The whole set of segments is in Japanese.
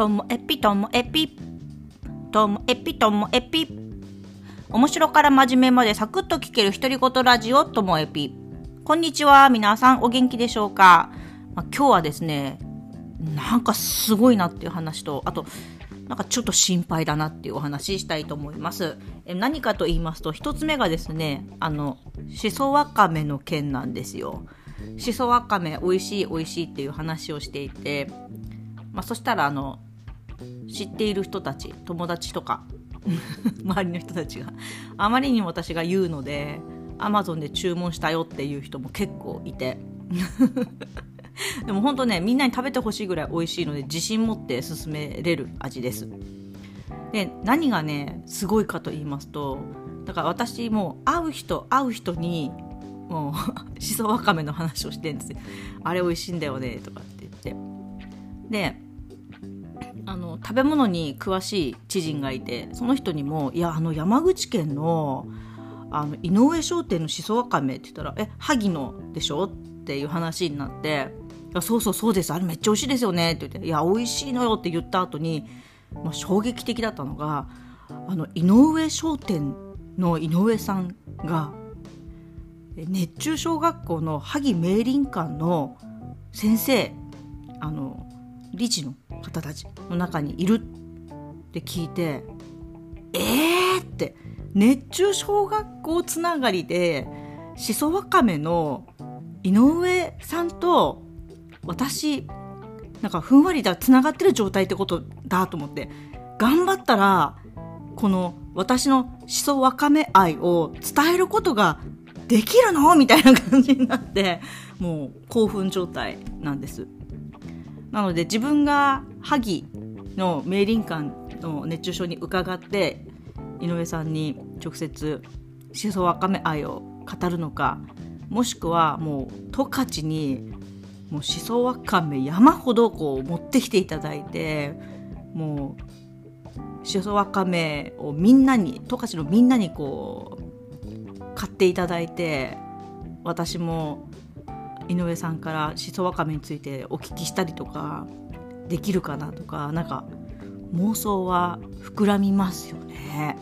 ともえぴともえぴともえぴともえぴ面白から真面目までサクッと聞ける独り言ラジオともえぴこんにちは皆さんお元気でしょうか、まあ、今日はですねなんかすごいなっていう話とあとなんかちょっと心配だなっていうお話したいと思います。え何かと言いますと一つ目がですねあのしそわかめの件なんですよ。しそわかめ美味しい美味しいっていう話をしていてまあ、そしたらあの知っている人たち友達とか周りの人たちが。あまりにも私が言うのでアマゾンで注文したよっていう人も結構いて。でも本当ねみんなに食べてほしいぐらい美味しいので自信持って勧めれる味です。で何がねすごいかと言いますとだから私もう会う人会う人にもうしそわかめの話をしてるんですよ。あれ美味しいんだよねとかって言って。であの食べ物に詳しい知人がいてその人にも「いやあの山口県のあの井上商店のしそわかめ」って言ったら「え萩のでしょ?」っていう話になって「いやそうそうそうです。あれめっちゃ美味しいですよね」って言って「いや美味しいのよ」って言った後に、まあ、衝撃的だったのがあの井上商店の井上さんが熱中小学校の萩明林館の先生あの理事の方たちの中にいるって聞いてえーって熱中小学校つながりでしそわかめの井上さんと私なんかふんわりだつながってる状態ってことだと思って頑張ったらこの私のしそわかめ愛を伝えることができるの？みたいな感じになってもう興奮状態なんです。なので自分が萩の明林館の熱中症に伺って井上さんに直接しそわかめ愛を語るのかもしくはもう十勝にもうしそわかめ山ほどこう持ってきていただいてもうしそわかめをみんなに十勝のみんなにこう買っていただいて私も井上さんからしそわかめについてお聞きしたりとかできるかなとかなんか妄想は膨らみますよね。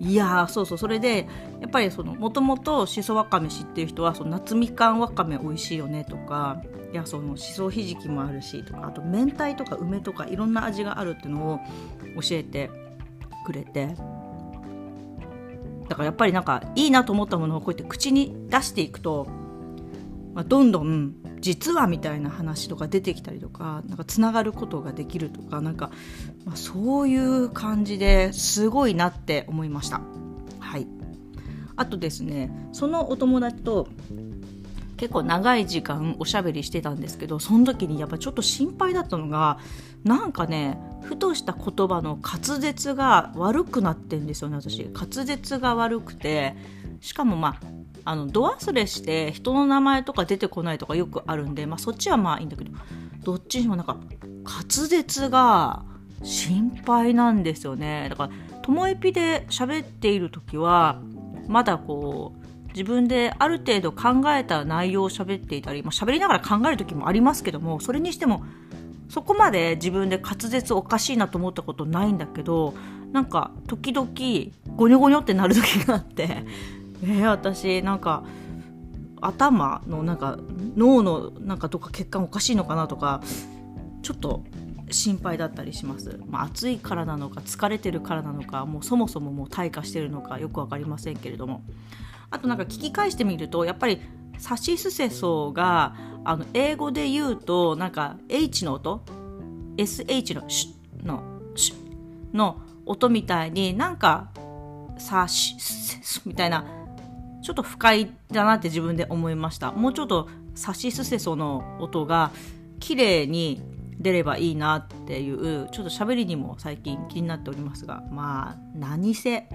いやそうそうそれでやっぱりそのもともとしそわかめ知ってる人はその夏みかんわかめ美味しいよねとかいやそのしそひじきもあるしとかあと明太とか梅とかいろんな味があるっていうのを教えてくれてだからやっぱりなんかいいなと思ったものをこうやって口に出していくとまあ、どんどん実はみたいな話とか出てきたりとかなんかつながることができるとかなんか、まあ、そういう感じですごいなって思いました。はいあとですねそのお友達と結構長い時間おしゃべりしてたんですけどその時にやっぱちょっと心配だったのがなんかねふとした言葉の滑舌が悪くなってんですよね私滑舌が悪くてしかもまああの度忘れして人の名前とか出てこないとかよくあるんで、まあ、そっちはまあいいんだけどどっちにもなんか滑舌が心配なんですよね。だからともえぴで喋っている時はまだこう自分である程度考えた内容を喋っていたり、まあ、喋りながら考える時もありますけどもそれにしてもそこまで自分で滑舌おかしいなと思ったことないんだけどなんか時々ゴニョゴニョってなる時があってえ、私なんか頭のなんか脳のなんかとか血管おかしいのかなとかちょっと心配だったりします、まあ、暑いからなのか疲れてるからなのかもうそもそももう退化してるのかよく分かりませんけれども。あとなんか聞き返してみるとやっぱりサシスセソがあの英語で言うとなんか H の音？SH のシュのシュの音みたいになんかサシスセソみたいなちょっと不快だなって自分で思いました。もうちょっとサシスセソの音が綺麗に出ればいいなっていうちょっと喋りにも最近気になっておりますが。まあ何せ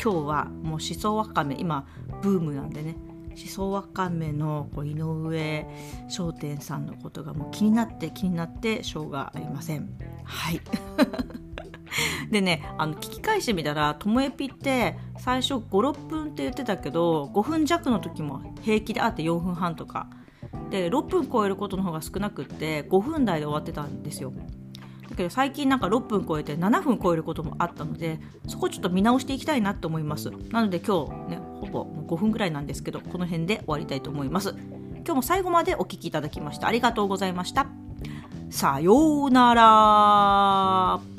今日はもうしそわかめ今ブームなんでね。しそわかめのこう井上商店さんのことがもう気になって気になってしょうがありません。はい。でねあの聞き返してみたらともえぴって最初56分って言ってたけど5分弱の時も平気であって4分半とか。で6分超えることの方が少なくって5分台で終わってたんですよ。だけど最近なんか6分超えて7分超えることもあったのでそこちょっと見直していきたいなと思います。なので今日ねほぼ5分ぐらいなんですけどこの辺で終わりたいと思います。今日も最後までお聴きいただきましてありがとうございました。さようなら。